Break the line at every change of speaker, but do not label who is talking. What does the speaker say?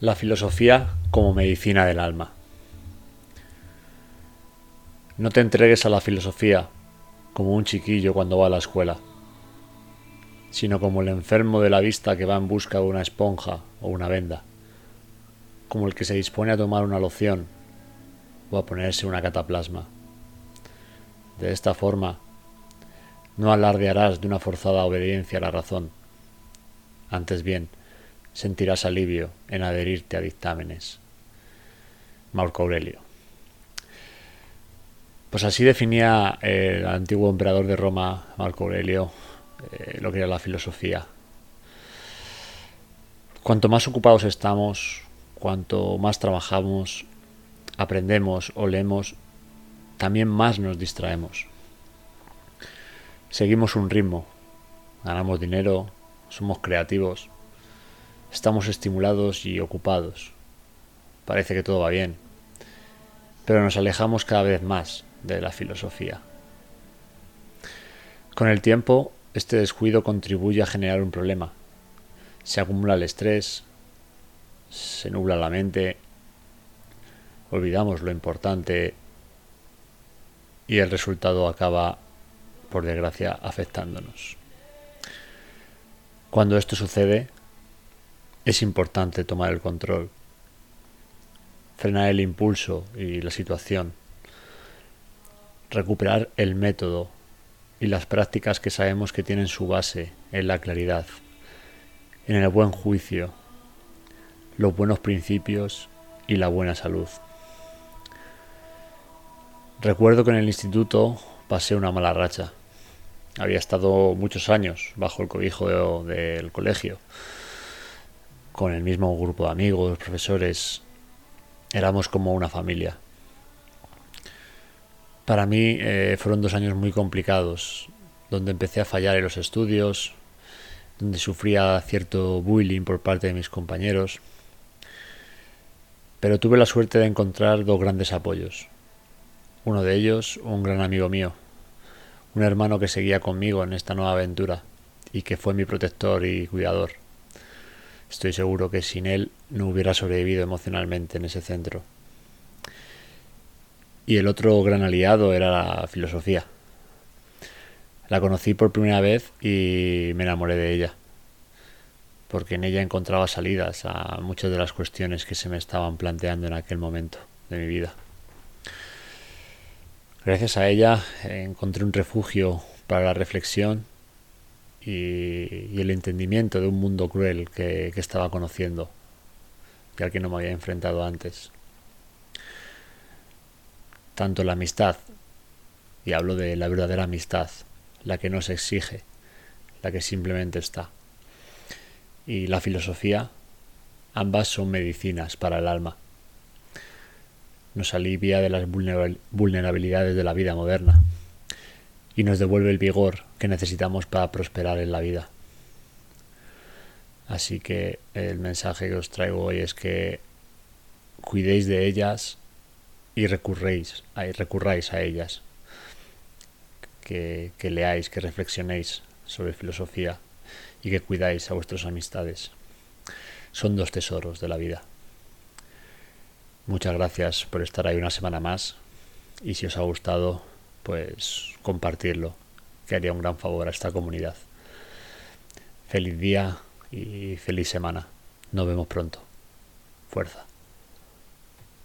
La filosofía como medicina del alma. No te entregues a la filosofía como un chiquillo cuando va a la escuela, sino como el enfermo de la vista que va en busca de una esponja o una venda, como el que se dispone a tomar una loción o a ponerse una cataplasma. De esta forma, no alardearás de una forzada obediencia a la razón. Antes bien, sentirás alivio en adherirte a dictámenes. Marco Aurelio. Pues así definía el antiguo emperador de Roma, Marco Aurelio, eh, lo que era la filosofía. Cuanto más ocupados estamos, cuanto más trabajamos, aprendemos o leemos, también más nos distraemos. Seguimos un ritmo, ganamos dinero, somos creativos, Estamos estimulados y ocupados. Parece que todo va bien. Pero nos alejamos cada vez más de la filosofía. Con el tiempo, este descuido contribuye a generar un problema. Se acumula el estrés, se nubla la mente, olvidamos lo importante y el resultado acaba, por desgracia, afectándonos. Cuando esto sucede, es importante tomar el control, frenar el impulso y la situación, recuperar el método y las prácticas que sabemos que tienen su base en la claridad, en el buen juicio, los buenos principios y la buena salud. Recuerdo que en el instituto pasé una mala racha. Había estado muchos años bajo el cobijo del colegio con el mismo grupo de amigos, profesores, éramos como una familia. Para mí eh, fueron dos años muy complicados, donde empecé a fallar en los estudios, donde sufría cierto bullying por parte de mis compañeros, pero tuve la suerte de encontrar dos grandes apoyos. Uno de ellos, un gran amigo mío, un hermano que seguía conmigo en esta nueva aventura y que fue mi protector y cuidador. Estoy seguro que sin él no hubiera sobrevivido emocionalmente en ese centro. Y el otro gran aliado era la filosofía. La conocí por primera vez y me enamoré de ella, porque en ella encontraba salidas a muchas de las cuestiones que se me estaban planteando en aquel momento de mi vida. Gracias a ella encontré un refugio para la reflexión y, el entendimiento de un mundo cruel que, que estaba conociendo y al que no me había enfrentado antes. Tanto la amistad, y hablo de la verdadera amistad, la que no se exige, la que simplemente está, y la filosofía, ambas son medicinas para el alma. Nos alivia de las vulnerabilidades de la vida moderna y nos devuelve el vigor que necesitamos para prosperar en la vida. Así que el mensaje que os traigo hoy es que cuidéis de ellas y recurréis, recurráis a ellas. Que, que leáis, que reflexionéis sobre filosofía y que cuidáis a vuestras amistades. Son dos tesoros de la vida. Muchas gracias por estar ahí una semana más y si os ha gustado pues compartirlo, que haría un gran favor a esta comunidad. Feliz día y feliz semana. Nos vemos pronto. Fuerza.